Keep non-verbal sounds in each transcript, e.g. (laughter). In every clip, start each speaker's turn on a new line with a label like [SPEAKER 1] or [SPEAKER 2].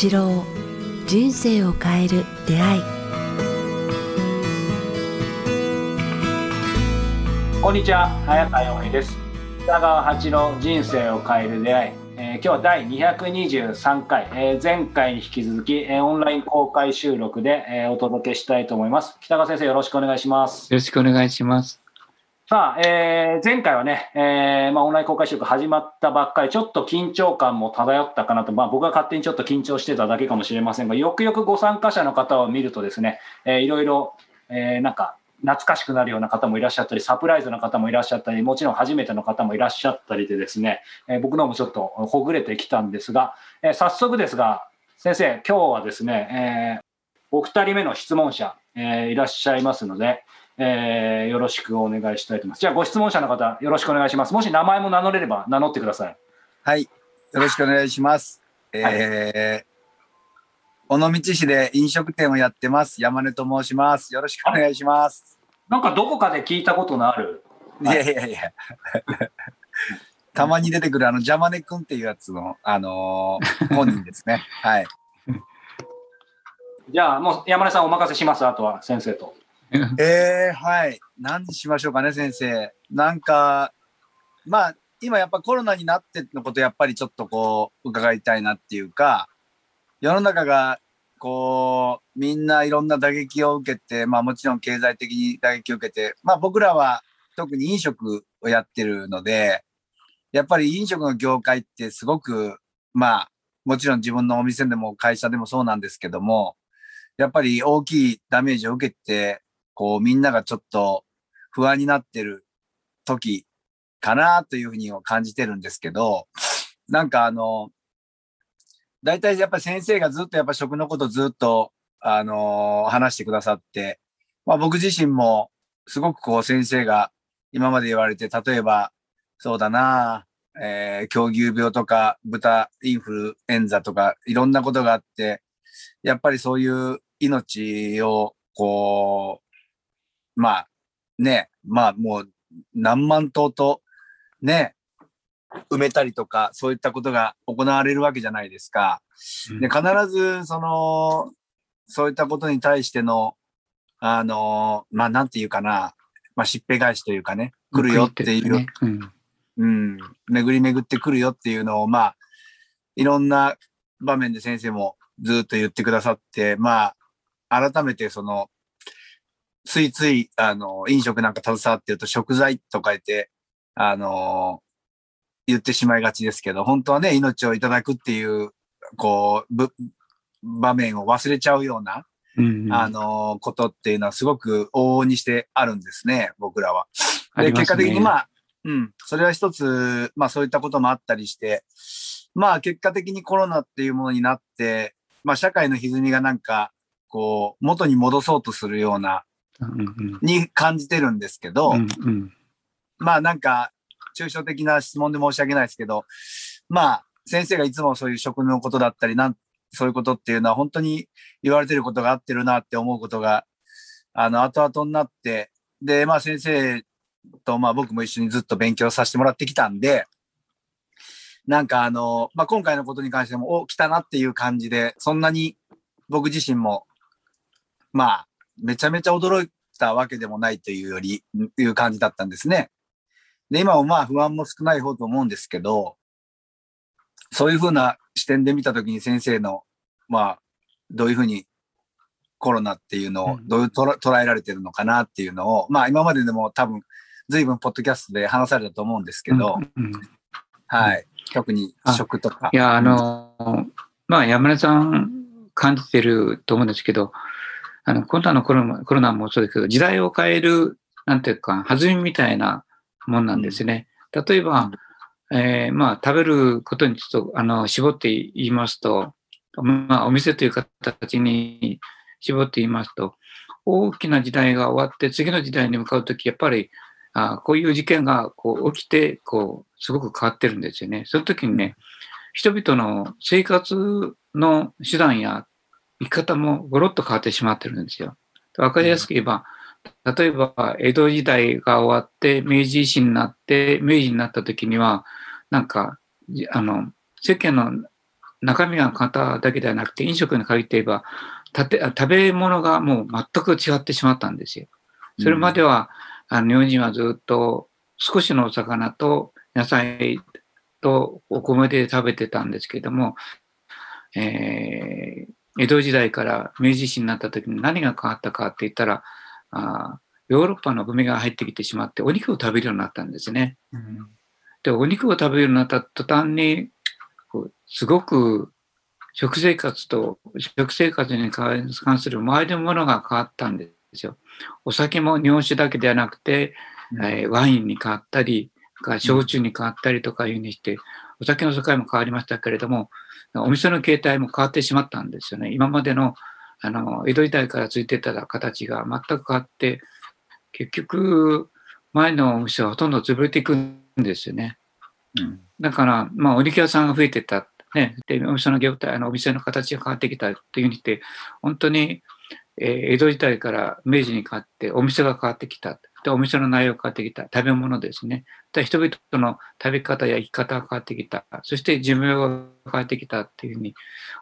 [SPEAKER 1] 八郎人生を変える出会い。
[SPEAKER 2] こんにちは早川洋平です。北川八郎人生を変える出会い、えー、今日は第223回、えー、前回に引き続き、えー、オンライン公開収録で、えー、お届けしたいと思います。北川先生よろしくお願いします。
[SPEAKER 3] よろしくお願いします
[SPEAKER 2] さあ、えー、前回はね、えーまあ、オンライン公開収録始まったばっかり、ちょっと緊張感も漂ったかなと、まあ、僕が勝手にちょっと緊張してただけかもしれませんが、よくよくご参加者の方を見るとですね、えー、いろいろ、えー、なんか、懐かしくなるような方もいらっしゃったり、サプライズな方もいらっしゃったり、もちろん初めての方もいらっしゃったりでですね、えー、僕のもちょっとほぐれてきたんですが、えー、早速ですが、先生、今日はですね、えー、お二人目の質問者、えー、いらっしゃいますので、えー、よろしくお願いしたいと思います。じゃあ、ご質問者の方、よろしくお願いします。もし名前も名乗れれば名乗ってください。
[SPEAKER 4] はい、よろしくお願いします。えー、はい、尾道市で飲食店をやってます。山根と申します。よろしくお願いします。
[SPEAKER 2] なんかどこかで聞いたことのある。
[SPEAKER 4] いやいやいや。(laughs) たまに出てくるあの、ジャマネ君っていうやつの、あのー、本人ですね。はい。(laughs)
[SPEAKER 2] じゃあ、もう山根さんお任せします。あとは先生と。(laughs)
[SPEAKER 4] えー、はい。何にしましょうかね、先生。なんか、まあ、今やっぱコロナになってのことやっぱりちょっとこう、伺いたいなっていうか、世の中が、こう、みんないろんな打撃を受けて、まあもちろん経済的に打撃を受けて、まあ僕らは特に飲食をやってるので、やっぱり飲食の業界ってすごく、まあ、もちろん自分のお店でも会社でもそうなんですけども、やっぱり大きいダメージを受けてこうみんながちょっと不安になってる時かなというふうに感じてるんですけど、なんかあの、大体やっぱり先生がずっとやっぱ食のことずっと、あのー、話してくださって、まあ僕自身もすごくこう先生が今まで言われて、例えば、そうだな、えー、狂牛病とか豚インフルエンザとかいろんなことがあって、やっぱりそういう命をこう、まあ、ね、まあもう何万頭とね、埋めたりとか、そういったことが行われるわけじゃないですか。で、必ず、その、そういったことに対しての、あの、まあ、なんていうかな、まあ、しっぺ返しというかね、来るよっていう、ね、うん、うん、巡り巡ってくるよっていうのを、まあ、いろんな場面で先生もずっと言ってくださって、まあ、改めてその、ついつい、あの、飲食なんか携わってると食材とか言って、あの、言ってしまいがちですけど、本当はね、命をいただくっていう、こう、場面を忘れちゃうような、うんうん、あの、ことっていうのはすごく往々にしてあるんですね、僕らは。で、ね、結果的にまあ、うん、それは一つ、まあそういったこともあったりして、まあ結果的にコロナっていうものになって、まあ社会の歪みがなんか、こう、元に戻そうとするようなに感じてるんですけど、うんうん、まあなんか、抽象的な質問で申し訳ないですけど、まあ、先生がいつもそういう食のことだったり、なん、そういうことっていうのは本当に言われてることが合ってるなって思うことが、あの、後々になって、で、まあ先生と、まあ僕も一緒にずっと勉強させてもらってきたんで、なんかあの、まあ今回のことに関しても、お、来たなっていう感じで、そんなに僕自身も、まあ、めちゃめちゃ驚いたわけでもないというより、いう感じだったんですね。で、今もまあ不安も少ない方と思うんですけど、そういうふうな視点で見たときに先生の、まあ、どういうふうにコロナっていうのをどういう捉えられてるのかなっていうのを、まあ今まででも多分随分ポッドキャストで話されたと思うんですけど、うんうん、はい。特に食とか。
[SPEAKER 3] いや、あの、まあ山根さん感じてると思うんですけど、あの、今度のコロナコロナもそうですけど、時代を変える、なんていうか、弾みみたいなもんなんですね。例えば、えー、まあ、食べることにちょっと、あの、絞って言いますと、まあ、お店という形に絞って言いますと、大きな時代が終わって次の時代に向かうとき、やっぱり、あこういう事件がこう起きて、こう、すごく変わってるんですよね。その時にね、人々の生活の手段や生き方もごろっと変わってしまってるんですよ。わかりやすく言えば、例えば、江戸時代が終わって、明治維新になって、明治になった時には、なんか、あの、世間の中身が変わっただけではなくて、飲食に限って言えば、食べ物がもう全く違ってしまったんですよ。それまでは、あの日本人はずっと少しのお魚と野菜とお米で食べてたんですけども、えー江戸時代から明治維新になった時に何が変わったかって言ったら、あヨーロッパの文が入ってきてしまってお肉を食べるようになったんですね。で、お肉を食べるようになった途端に、こうすごく食生活と、食生活に関する周りのものが変わったんですよ。お酒も日本酒だけではなくて、えーワインに変わったり、焼酎に変わったりとかいうふうにして、お酒の世界も変わりましたけれども、お店の形態も変わってしまったんですよね。今までの、あの、江戸時代からついてた形が全く変わって、結局、前のお店はほとんど潰れていくんですよね。
[SPEAKER 4] うん
[SPEAKER 3] だから、まあ、お肉屋さんが増えてった。ね。で、お店の業態、あの、お店の形が変わってきたっていうふうにして、本当に、えー江戸時代から明治に変わって、お店が変わってきた。で、お店の内容が変わってきた。食べ物ですね。で、人々の食べ方や生き方が変わってきた。そして寿命が変わってきたっていうふうに、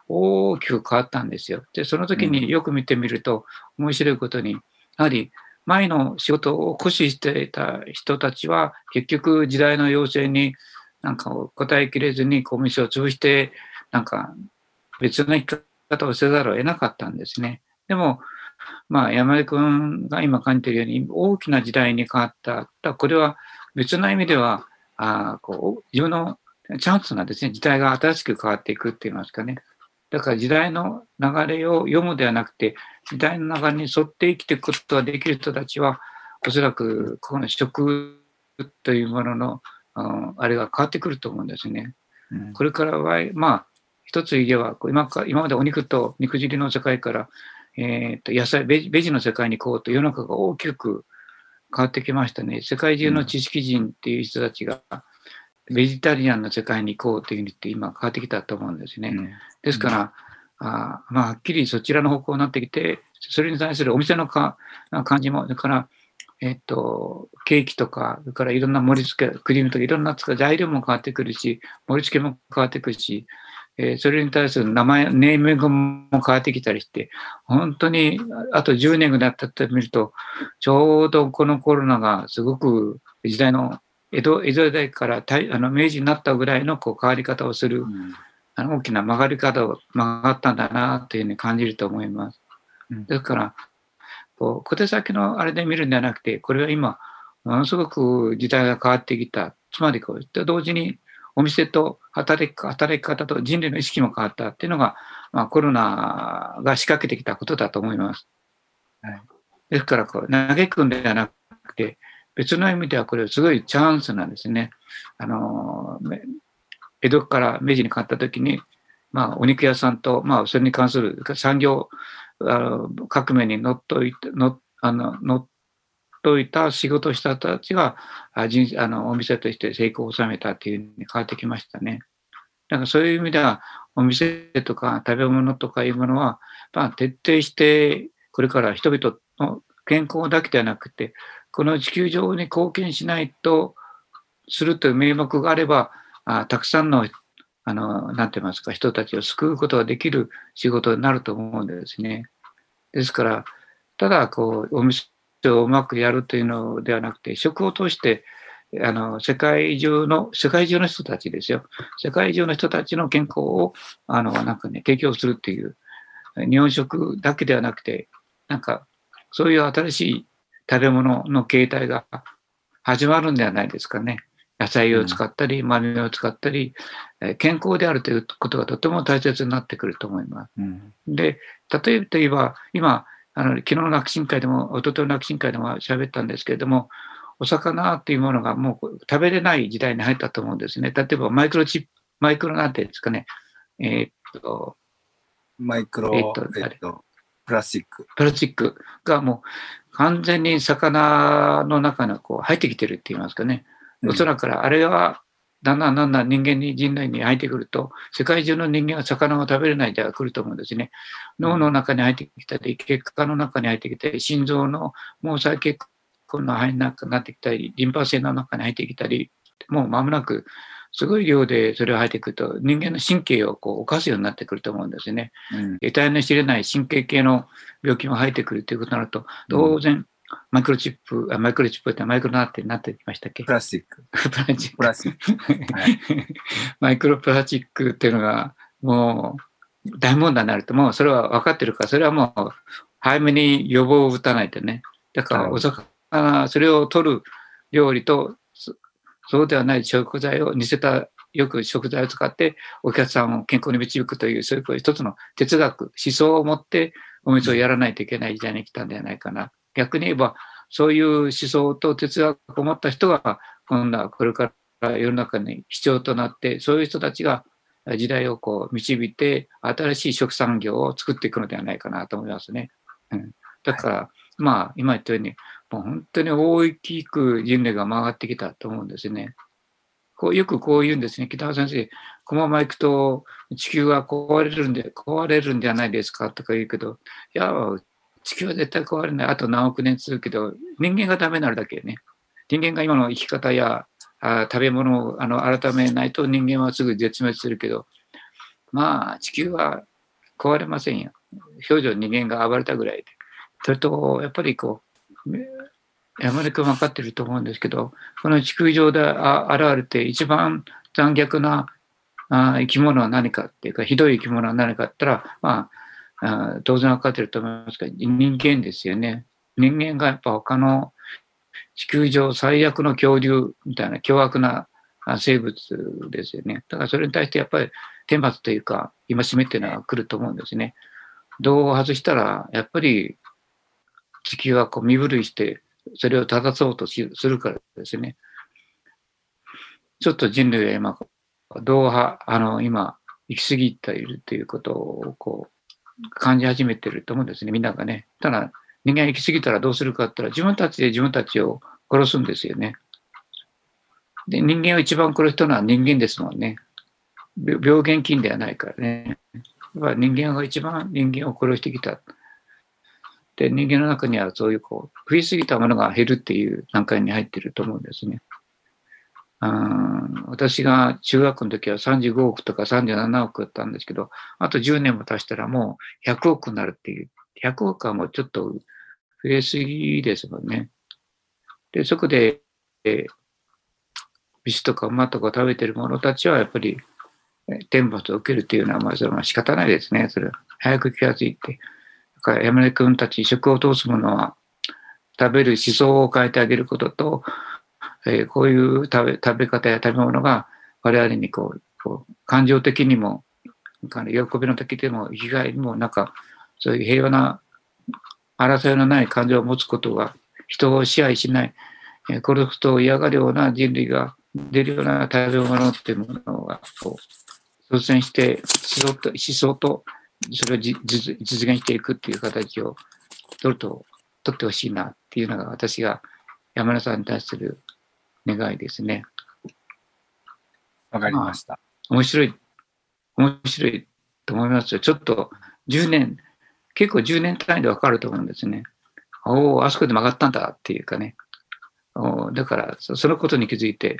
[SPEAKER 3] 大きく変わったんですよ。で、その時によく見てみると、面白いことに、やはり、前の仕事を駆使していた人たちは、結局時代の要請になんか答えきれずに、お店を潰して、なんか別の生き方をせざるを得なかったんですね。でも、まあ、山根君が今感じているように、大きな時代に変わった。これは別の意味では、あーこう自分のチャンスなんですね。時代が新しく変わっていくって言いますかね。だから時代の流れを読むではなくて、時代の流れに沿って生きていくことができる人たちは、おそらくこの食というものの、ああれが変わってくると思うんですね。
[SPEAKER 4] うん
[SPEAKER 3] これからは、まあ、一つ言えば、今か今までお肉と肉汁の世界から、えー、と野菜ベジ、ベジの世界に行こうと世の中が大きく変わってきましたね。世界中の知識人っていう人たちが、ベジタリアンの世界に行こうというふうにって今変わってきたと思うんですね。
[SPEAKER 4] うん
[SPEAKER 3] ですから、あーまあ、はっきりそちらの方向になってきて、それに対するお店のか感じも、それから、えっと、ケーキとか、それからいろんな盛り付け、クリームとかいろんな材料も変わってくるし、盛り付けも変わってくるし、えーそれに対する名前、ネーミングも変わってきたりして、本当にああと10年ぐらい経ってみると、ちょうどこのコロナがすごく時代の江戸江戸時代から大あの明治になったぐらいのこう変わり方をする
[SPEAKER 4] うん
[SPEAKER 3] あの大きな曲がり方を曲がったんだなというふうに感じると思います。
[SPEAKER 4] うん
[SPEAKER 3] ですから、こう小手先のあれで見るんではなくて、これは今、ものすごく時代が変わってきた。つまりこう、同時にお店と働き働き方と人類の意識も変わったっていうのが、まあ、コロナが仕掛けてきたことだと思います。
[SPEAKER 4] はい
[SPEAKER 3] ですからこう、嘆くんではなくて、別の意味ではこれすごいチャンスなんですね。あの、め江戸から明治に変わった時に、まあ、お肉屋さんと、まあ、それに関する産業あの革命に乗っといて、のあの乗っといった仕事をした人たちが、あ人あのお店として成功を収めたっていうふうに変わってきましたね。だからそういう意味では、お店とか食べ物とかいうものは、まあ、徹底して、これから人々の健康だけではなくて、この地球上に貢献しないとするという名目があれば、あたくさんの、あの、なんて言いますか、人たちを救うことができる仕事になると思うんですね。ですから、ただ、こう、お店をうまくやるというのではなくて、食を通して、あの、世界中の、世界中の人たちですよ。世界中の人たちの健康を、あの、なんかね、提供するっていう、日本食だけではなくて、なんか、そういう新しい食べ物の形態が始まるんではないですかね。野菜を使ったり、豆を使ったり、えー健康であるということがとても大切になってくると思います。
[SPEAKER 4] うん
[SPEAKER 3] で、例えば、今、あの昨日の楽神会でも、一昨日の楽神会でも喋ったんですけれども、お魚っていうものがもう食べれない時代に入ったと思うんですね。例えばマイクロチップ、マイクロなんていうんですかね、えーっと、
[SPEAKER 4] マイクロ、
[SPEAKER 3] え
[SPEAKER 4] え
[SPEAKER 3] っと
[SPEAKER 4] っと、プラスチック。
[SPEAKER 3] プラスチックがもう完全に魚の中にこう入ってきてるって言いますかね。おそらくあれは、だんだんだんだん人間に、人類に入ってくると、世界中の人間は魚を食べれない時代が来ると思うんですね。脳の中に入ってきたり、血管の中に入ってきたり、心臓の毛細血管の中になってきたり、リンパ腺の中に入ってきたり、もう間もなく、すごい量でそれが入ってくると、人間の神経をこう犯すようになってくると思うんですよね。
[SPEAKER 4] うん
[SPEAKER 3] 得体の知れない神経系の病気も入ってくるということになると、当然、マイクロチップ、あマイクロチップってマイクロなってなってきましたっけ？
[SPEAKER 4] プラスチック。
[SPEAKER 3] プラスチック
[SPEAKER 4] プラスチック。はい (laughs)
[SPEAKER 3] マイクロプラスチックっていうのが、もう、大問題になると、もうそれは分かってるから、それはもう、早めに予防を打たないとね。だから、お魚、それを取る料理と、そそうではない食材を似せた、よく食材を使って、お客さんを健康に導くという、そういう一つの哲学、思想を持って、お店をやらないといけない時代に来たんではないかな。逆に言えば、そういう思想と哲学を持った人が、今度はこれから世の中に必要となって、そういう人たちが時代をこう導いて、新しい食産業を作っていくのではないかなと思いますね。うん、だから、まあ、今言ったように、もう本当に大きく人類が曲がってきたと思うんですね。こうよくこう言うんですね。北川先生、このまま行くと地球が壊れるんで、壊れるんではないですかとか言うけど、いや、地球は絶対壊れない。あと何億年続くけど、人間がダメになるだけね。人間が今の生き方やあ食べ物をあの改めないと人間はすぐ絶滅するけど、まあ、地球は壊れませんよ。表情人間が暴れたぐらいで。それと、やっぱりこう、山根君分かってると思うんですけど、この地球上であ現れて一番残虐なあ生き物は何かっていうか、ひどい生き物は何かって言ったら、まあ、あ当然分かってると思いますが、人間ですよね。人間がやっぱ他の地球上最悪の恐竜みたいな凶悪な生物ですよね。だからそれに対してやっぱり天罰というか、戒めっていうのは来ると思うんですね。道を外したら、やっぱり地球はこう身震いして、それを正そうとするからですね。ちょっと人類は今、道派、あの、今、行き過ぎているということを、こう、感じ始めてると思うんですね、みんながね。ただ、人間行き過ぎたらどうするかって言ったら、自分たちで自分たちを殺すんですよね。で、人間を一番殺したのは人間ですもんね。病病原菌ではないからね。やっぱ人間が一番人間を殺してきた。で、人間の中にはそういうこう、増えすぎたものが減るっていう段階に入ってると思うんですね。私が中学の時は35億とか37億だったんですけど、あと10年も経したらもう100億になるっていう。100億はもうちょっと増えすぎですもんね。で、そこで、えー牛とか馬とか食べてる者たちはやっぱり天罰を受けるっていうのは、まあ、それは仕方ないですね。それは早く気がついて。だから山根君たち食を通すものは食べる思想を変えてあげることと、えーこういう食べ食べ方や食べ物が我々にこうこう感情的にも喜びの時でも生きがいにもなんかそういう平和な争いのない感情を持つことが人を支配しない、えー殺すと嫌がるような人類が出るような食べ物っていうものがこう率先して思想と思想とそれを実現していくっていう形を取ると取ってほしいなっていうのが私が山根さんに対する願いですね。
[SPEAKER 4] わかりました。
[SPEAKER 3] 面白い、面白いと思いますよ。ちょっと10年、結構10年単位でわかると思うんですね。おお、あそこで曲がったんだっていうかね。おーだからそ、そのことに気づいて、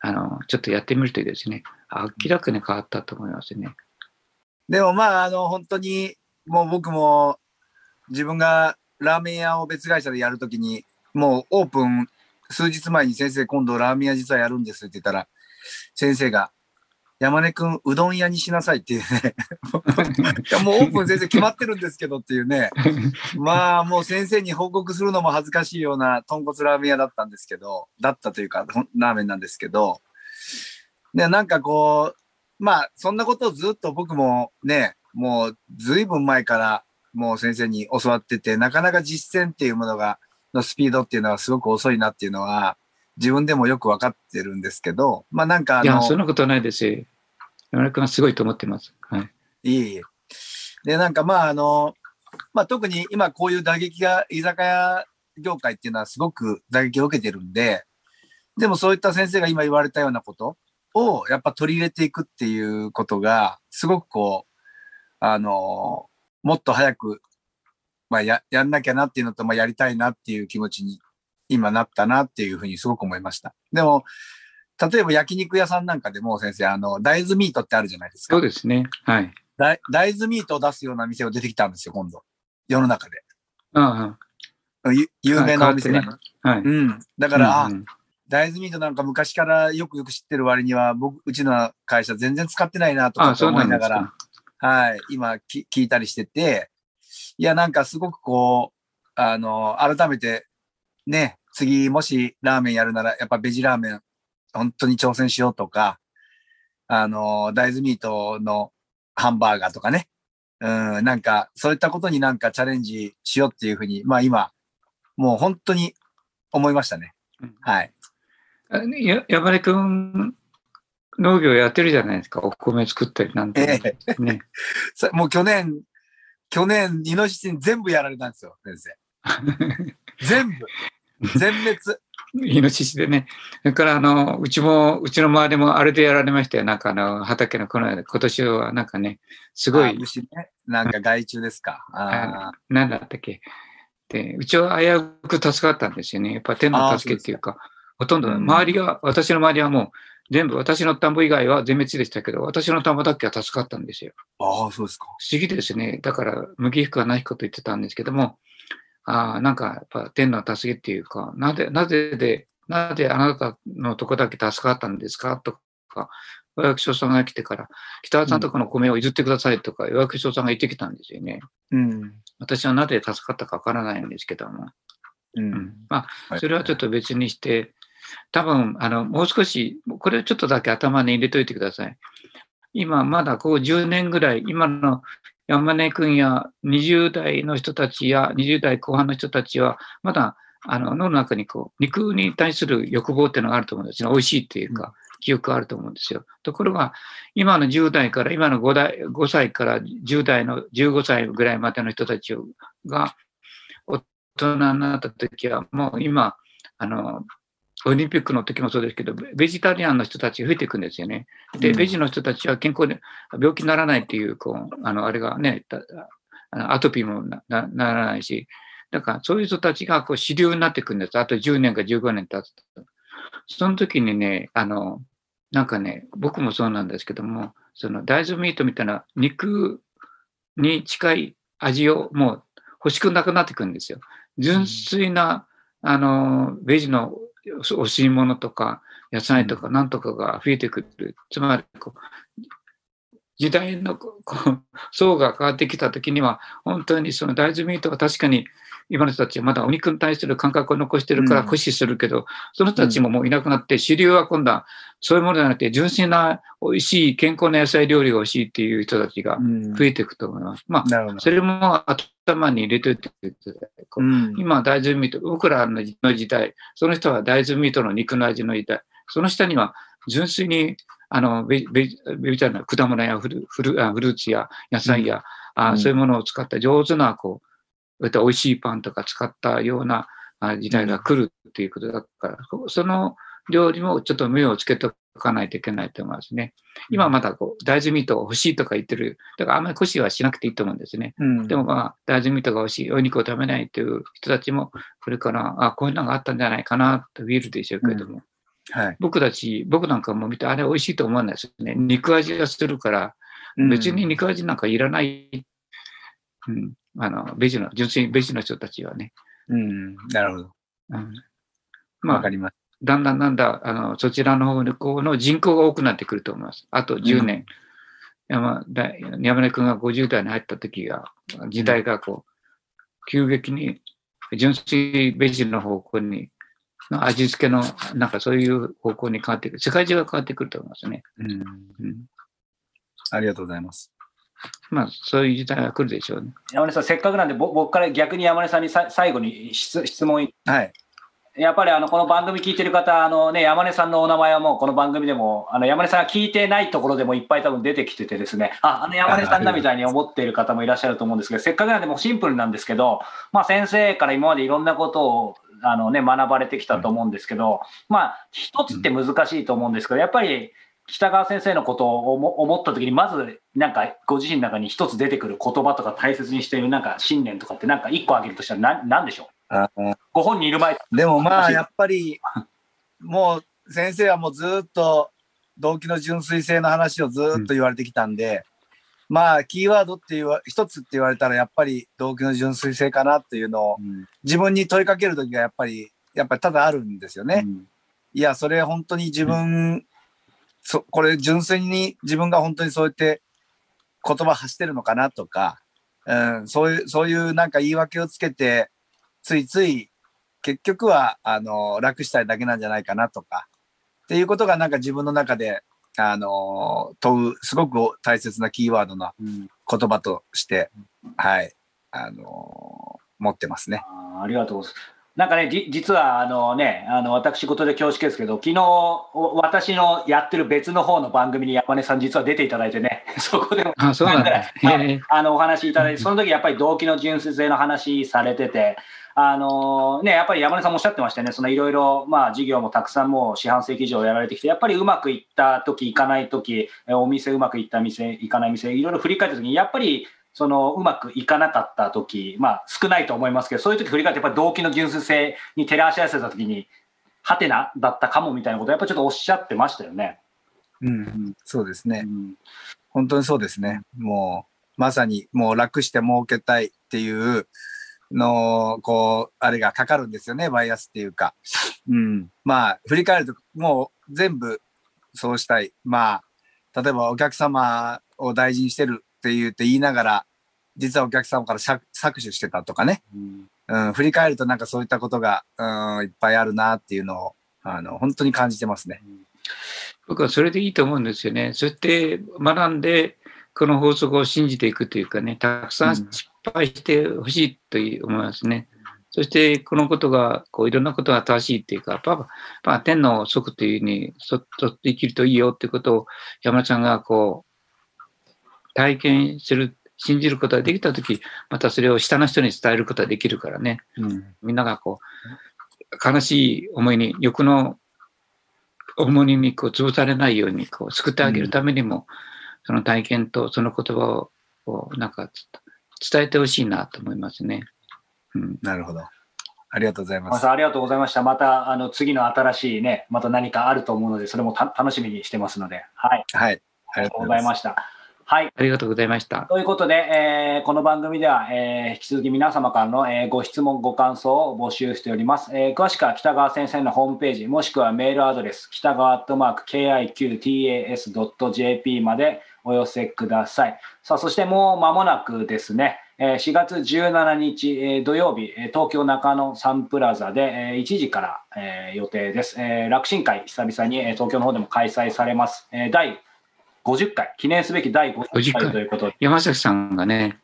[SPEAKER 3] あの、ちょっとやってみるといいですね。明らかに変わったと思いますね。
[SPEAKER 4] でもまあ、あの、本当に、もう僕も自分がラーメン屋を別会社でやるときに、もうオープン数日前に先生今度ラーメン屋実はやるんですって言ったら、先生が、山根くんうどん屋にしなさいっていうね。い (laughs) やもうオープン先生決まってるんですけどっていうね。まあもう先生に報告するのも恥ずかしいような豚骨ラーメン屋だったんですけど、だったというかラーメンなんですけど、で、なんかこう、まあそんなことをずっと僕もね、もうずいぶん前からもう先生に教わってて、なかなか実践っていうものが、のスピードっていうのはすごく遅いなっていうのは、自分でもよくわかってるんですけど、まあなんかあ
[SPEAKER 3] いや、
[SPEAKER 4] の、
[SPEAKER 3] そんなことないですよ。山根君はすごいと思ってます。はい。
[SPEAKER 4] いえいえ。で、なんかまああの、まあ特に今こういう打撃が居酒屋業界っていうのはすごく打撃を受けてるんで、でもそういった先生が今言われたようなことをやっぱ取り入れていくっていうことが、すごくこう、あの、もっと早く、まあや、やんなきゃなっていうのと、まあやりたいなっていう気持ちに今なったなっていうふうにすごく思いました。でも、例えば焼肉屋さんなんかでも先生、あの、大豆ミートってあるじゃないですか。
[SPEAKER 3] そうですね。はい。
[SPEAKER 4] 大大豆ミートを出すような店が出てきたんですよ、今度。世の中で。
[SPEAKER 3] あ
[SPEAKER 4] ゆ有名なお店が、ね。
[SPEAKER 3] あ、はい。
[SPEAKER 4] うん。だから、あ
[SPEAKER 3] うんうん
[SPEAKER 4] 大豆ミートなんか昔からよくよく知ってる割には、僕、うちの会社全然使ってないなとか思いながら
[SPEAKER 3] か。、
[SPEAKER 4] はい、今き聞いたりしてて、いや、なんかすごくこう、あの、改めて、ね、次もしラーメンやるなら、やっぱベジラーメン、本当に挑戦しようとか、あの、大豆ミートのハンバーガーとかね、うん、なんか、そういったことになんかチャレンジしようっていうふうに、まあ今、もう本当に思いましたね。
[SPEAKER 3] うん
[SPEAKER 4] はい。
[SPEAKER 3] あや山根くん、農業やってるじゃないですか。お米作ったりなんて。
[SPEAKER 4] ええ
[SPEAKER 3] ね。(laughs)
[SPEAKER 4] さもう去年、去年、イノシシに全部やられたんですよ、先生。全部。(laughs) 全滅。
[SPEAKER 3] イノシシでね。それから、あの、うちも、うちの周りもあれでやられましたよ。なんかあの、畑のこの間、今年はなんかね、すご
[SPEAKER 4] あ
[SPEAKER 3] い、
[SPEAKER 4] 虫ね。なんか害虫ですか。(laughs) あー
[SPEAKER 3] なんだったっけ。で、うちは危うく助かったんですよね。やっぱ天の助けっていうか、ほとんど、
[SPEAKER 4] うん
[SPEAKER 3] 周りが、私の周りはもう、全部、私の田んぼ以外は全滅でしたけど、私の田んぼだけは助かったんですよ。
[SPEAKER 4] あー、そうですか。
[SPEAKER 3] 不思議ですね。だから、麦彦はないこと言ってたんですけども、ああ、なんか、やっぱ天の助けっていうか、なぜ、なぜで、なぜあなたのとこだけ助かったんですかとか、予約所さんが来てから、北川さんとこの米を譲ってくださいとか、予約所さんが言ってきたんですよね。
[SPEAKER 4] うん。
[SPEAKER 3] 私はなぜ助かったかわからないんですけども。
[SPEAKER 4] う
[SPEAKER 3] うん
[SPEAKER 4] ん。
[SPEAKER 3] まあ、それはちょっと別にして、多分、あの、もう少し、これをちょっとだけ頭に入れといてください。今、まだこう10年ぐらい、今の山根君や20代の人たちや20代後半の人たちは、まだ、あの、脳の中にこう、肉に対する欲望っていうのがあると思うんですね。美味しいっていうか、記憶があると思うんですよ。ところが、今の10代から、今の5代、5歳から10代の15歳ぐらいまでの人たちが、大人になった時は、もう今、あの、オリンピックの時もそうですけど、ベベジタリアンの人たちが増えていくんですよね。で、
[SPEAKER 4] うん
[SPEAKER 3] ベジの人たちは健康で病気にならないっていう、こう、あの、あれがね、アトピーもななならないし、だからそういう人たちがこう主流になっていくんです。あと10年か15年経つと。その時にね、あの、なんかね、僕もそうなんですけども、その大豆ミートみたいな肉に近い味をもう欲しくなくなってくるんですよ。純粋な、あの、ベジのお吸い物とか野菜とかなんとかが増えてくる。つまりこう、時代のこう層が変わってきたときには、本当にその大豆ミートが確かに今の人たちはまだお肉に対する感覚を残してるから駆使するけど、その人たちももういなくなって、主流は今度はそういうものじゃなくて、純粋な美味しい健康な野菜料理が欲しいっていう人たちが増えていくと思います。まあ、それも頭に入れておいてください。こう
[SPEAKER 4] うん。
[SPEAKER 3] 今、大豆ミート、僕らの時代、その人は大豆ミートの肉の味の時代、その下には純粋に、あの、ベベベジタリアンの果物やフルフルあフルーツや野菜や、あ
[SPEAKER 4] うん。
[SPEAKER 3] そういうものを使った上手な、こう、美味しいパンとか使ったようなあ時代が来るっていうことだから、その料理もちょっと目をつけておかないといけないと思いますね。今まだこう、大豆ミート欲しいとか言ってる。だからあんまり腰はしなくていいと思うんですね。
[SPEAKER 4] うん
[SPEAKER 3] でもまあ、大豆ミートが欲しい、お肉を食べないという人たちも、これから、あ、こういうのがあったんじゃないかなと見るでしょうけれども、
[SPEAKER 4] はい。
[SPEAKER 3] 僕たち、僕なんかも見て、あれ美味しいと思わないですよね。肉味がするから、別に肉味なんかいらない。うん。あの、ベジの、純粋にベジの人たちはね。
[SPEAKER 4] うん。なるほど。
[SPEAKER 3] うん、まあ
[SPEAKER 4] わか、ります。
[SPEAKER 3] だんだんだんだん、あの、そちらの方の人口が多くなってくると思います。あと10年。山だ山根君が50代に入った時が、時代がこう、急激に純粋ベジの方向に、の味付けの、なんかそういう方向に変わってくる。世界中が変わってくると思いますね。
[SPEAKER 4] うん。
[SPEAKER 3] うん、
[SPEAKER 4] ありがとうございます。
[SPEAKER 3] まあ、そういう時代が来るでしょうね。
[SPEAKER 2] 山根さん、せっかくなんで、ぼ僕から逆に山根さんにさ最後に質質問
[SPEAKER 4] はい。
[SPEAKER 2] やっぱりあのこの番組聞いてる方、あのね、山根さんのお名前はもうこの番組でも、あの山根さんが聞いてないところでもいっぱい多分出てきててですね、あ、あの山根さんだみたいに思っている方もいらっしゃると思うんですけど、(laughs) せっかくなんでもうシンプルなんですけど、まあ先生から今までいろんなことをあのね、学ばれてきたと思うんですけど、まあ一つって難しいと思うんですけど、やっぱり北川先生のことを思思った時に、まずなんかご自身の中に一つ出てくる言葉とか大切にしているなんか信念とかってなんか一個挙げるとしたら何何でしょう？
[SPEAKER 4] あー。
[SPEAKER 2] ご本人いる前。
[SPEAKER 4] でもまあ、やっぱり、もう、先生はもうずっと動機の純粋性の話をずっと言われてきたんで、まあ、キーワードっていう、一つって言われたら、やっぱり動機の純粋性かなっていうのを、自分に問いかけるときがやっぱり、やっぱりただあるんですよね。
[SPEAKER 2] うん。
[SPEAKER 4] いや、それ本当に自分、そこれ純粋に自分が本当にそうやって言葉発してるのかなとか、うん、そういう、そういうなんか言い訳をつけて、ついつい結局は、あの、楽したいだけなんじゃないかなとか、っていうことがなんか自分の中で、あの、問う、すごく大切なキーワードな
[SPEAKER 2] うん
[SPEAKER 4] 言葉として、はい、あの、持ってますね。
[SPEAKER 2] あーありがとうございます。なんかね、じ実はあのね、あの私事で恐縮ですけど、昨日お私のやってる別の方の番組に山根さん実は出ていただいてね、(laughs) そこでも
[SPEAKER 3] あ、そうなんだ。
[SPEAKER 2] はい
[SPEAKER 3] へえ
[SPEAKER 2] あのお話いただいて、その時やっぱり動機の純粋性の話されてて、あのね、やっぱり山根さんもおっしゃってましたよね、そのいろいろ、まあ、事業もたくさんもう四半世紀以上やられてきて、やっぱりうまくいった時、いかない時、えお店うまくいった店、いかない店、いろいろ振り返った時に、やっぱりそのうまくいかなかった時、まあ少ないと思いますけど、そういう時振り返って、やっぱり動機の純粋性に照らし合わせた時に、ハテナだったかもみたいなこと、やっぱちょっとおっしゃってましたよね。
[SPEAKER 4] うん、そうですね。
[SPEAKER 2] うん
[SPEAKER 4] 本当にそうですね。もう、まさにもう楽して儲けたいっていうの、こう、あれがかかるんですよね、バイアスっていうか。うん。まあ、振り返ると、もう全部そうしたい。まあ、例えばお客様を大事にしてるって言って言いながら、実はお客様から搾搾取してたとかね。
[SPEAKER 2] うん
[SPEAKER 4] うん、振り返るとなんかそういったことが、うん、いっぱいあるなっていうのを、あの、本当に感じてますね。
[SPEAKER 3] 僕はそれでいいと思うんですよね。そうやって学んで、この法則を信じていくというかね、たくさん失敗してほしいと思いますね。そして、このことが、こう、いろんなことが正しいっていうか、パパ、まあ、天の則というふうに、そっと生きるといいよってことを、山田さんが、こう、体験する、信じることができたとき、またそれを下の人に伝えることができるからね。
[SPEAKER 4] うん。
[SPEAKER 3] みんながこう、悲しい思いに、欲の重荷にこう潰されないようにこう救ってあげるためにも、その体験とその言葉をこうなんか伝えてほしいなと思いますね。うん、
[SPEAKER 4] なるほど。ありがとうございま。
[SPEAKER 2] ますありがとうございました。またあの次の新しいね、また何かあると思うので、それもた楽しみにしてますので、はい、
[SPEAKER 4] はい。
[SPEAKER 2] ありがとうございました。はい。
[SPEAKER 3] ありがとうございました。
[SPEAKER 2] ということで、えーこの番組では、えー引き続き皆様からの、えーご質問、ご感想を募集しております。えー詳しくは北川先生のホームページ、もしくはメールアドレス、北川アットマーク KIQTAS.jp までお寄せください。さあ、そしてもう間もなくですね、えー4月17日、えー土曜日、えー東京中野サンプラザで、えー1時から、えー予定です。えー楽神会、久々に、えー東京の方でも開催されます。えー第50回、記念すべき第50
[SPEAKER 3] 50
[SPEAKER 2] 回
[SPEAKER 3] 回
[SPEAKER 2] ということで、
[SPEAKER 3] 山崎さんがね、
[SPEAKER 2] はい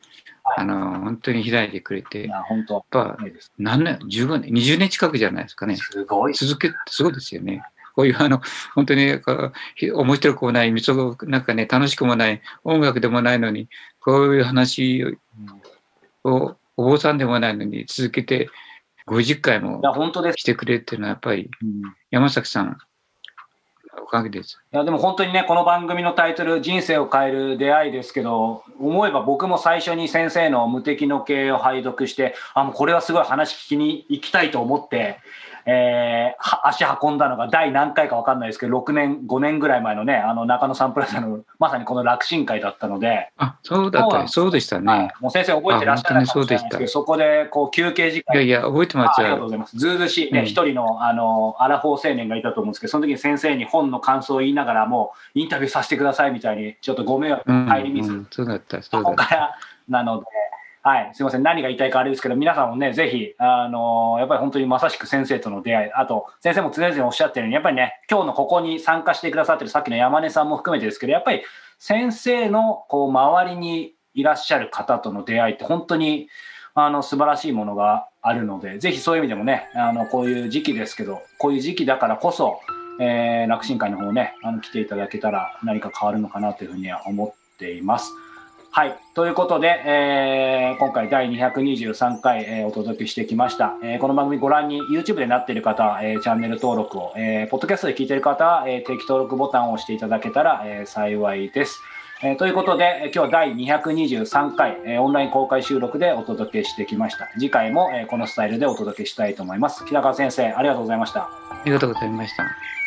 [SPEAKER 3] あの、本当に開いてくれて、
[SPEAKER 2] 本当、
[SPEAKER 3] ぱ
[SPEAKER 2] いいです
[SPEAKER 3] 何年、15年、20年近くじゃないですかね。
[SPEAKER 2] すごい。
[SPEAKER 3] 続けて、すごいですよね。こういうあの、本当に面白くもない、みそなんかね、楽しくもない、音楽でもないのに、こういう話を、お坊さんでもないのに続けて50回も
[SPEAKER 2] いや、本当です。
[SPEAKER 3] してくれっていうのはやっぱり
[SPEAKER 2] うん
[SPEAKER 3] 山崎さん、おかげです。
[SPEAKER 2] いやでも本当にね、この番組のタイトル、人生を変える出会いですけど、思えば僕も最初に先生の無敵の経営を拝読して、あ、もうこれはすごい話聞きに行きたいと思って、えーは足運んだのが第何回か分かんないですけど、6年、5年ぐらい前のね、あの中野サンプラザのまさにこの楽神会だったので、
[SPEAKER 3] あ、そうだったね。そうでした
[SPEAKER 2] はい
[SPEAKER 3] ね。、
[SPEAKER 2] もう先生覚えてらっしゃらないかもしれないですけど、そこでこう休憩時間
[SPEAKER 3] いやいや、覚えてますよ。
[SPEAKER 2] あありがとうございます。ずうずうしいね、
[SPEAKER 3] うん
[SPEAKER 2] 一、人の、あの、アラフォー青年がいたと思うんですけど、その時に先生に本の感想を言いながら、もう、インタビューさせてくださいみたいに、ちょっとご迷惑
[SPEAKER 3] うん、
[SPEAKER 2] 入り水、
[SPEAKER 3] うんそうだった、そうだった。
[SPEAKER 2] ここからなので、はい、すみません、何が言いたいかあれですけど、皆さんもね、ぜひ、あのやっぱり本当にまさしく先生との出会い、あと、先生も常々おっしゃってるように、やっぱりね、今日のここに参加してくださってるさっきの山根さんも含めてですけど、やっぱり先生のこう周りにいらっしゃる方との出会いって、本当にあの素晴らしいものがあるので、ぜひそういう意味でもね、あのこういう時期ですけど、こういう時期だからこそ、えー楽神会の方ね、あの来ていただけたら何か変わるのかなというふうには思っています。はい。ということで、えー今回第223回、えーお届けしてきました。えーこの番組ご覧に YouTube でなっている方、えーチャンネル登録を、えーポッドキャストで聞いている方は、えー定期登録ボタンを押していただけたら、えー幸いです。えーということで、今日第223回、えーオンライン公開収録でお届けしてきました。次回も、えーこのスタイルでお届けしたいと思います。北川先生、ありがとうございました。
[SPEAKER 3] ありがとうございました。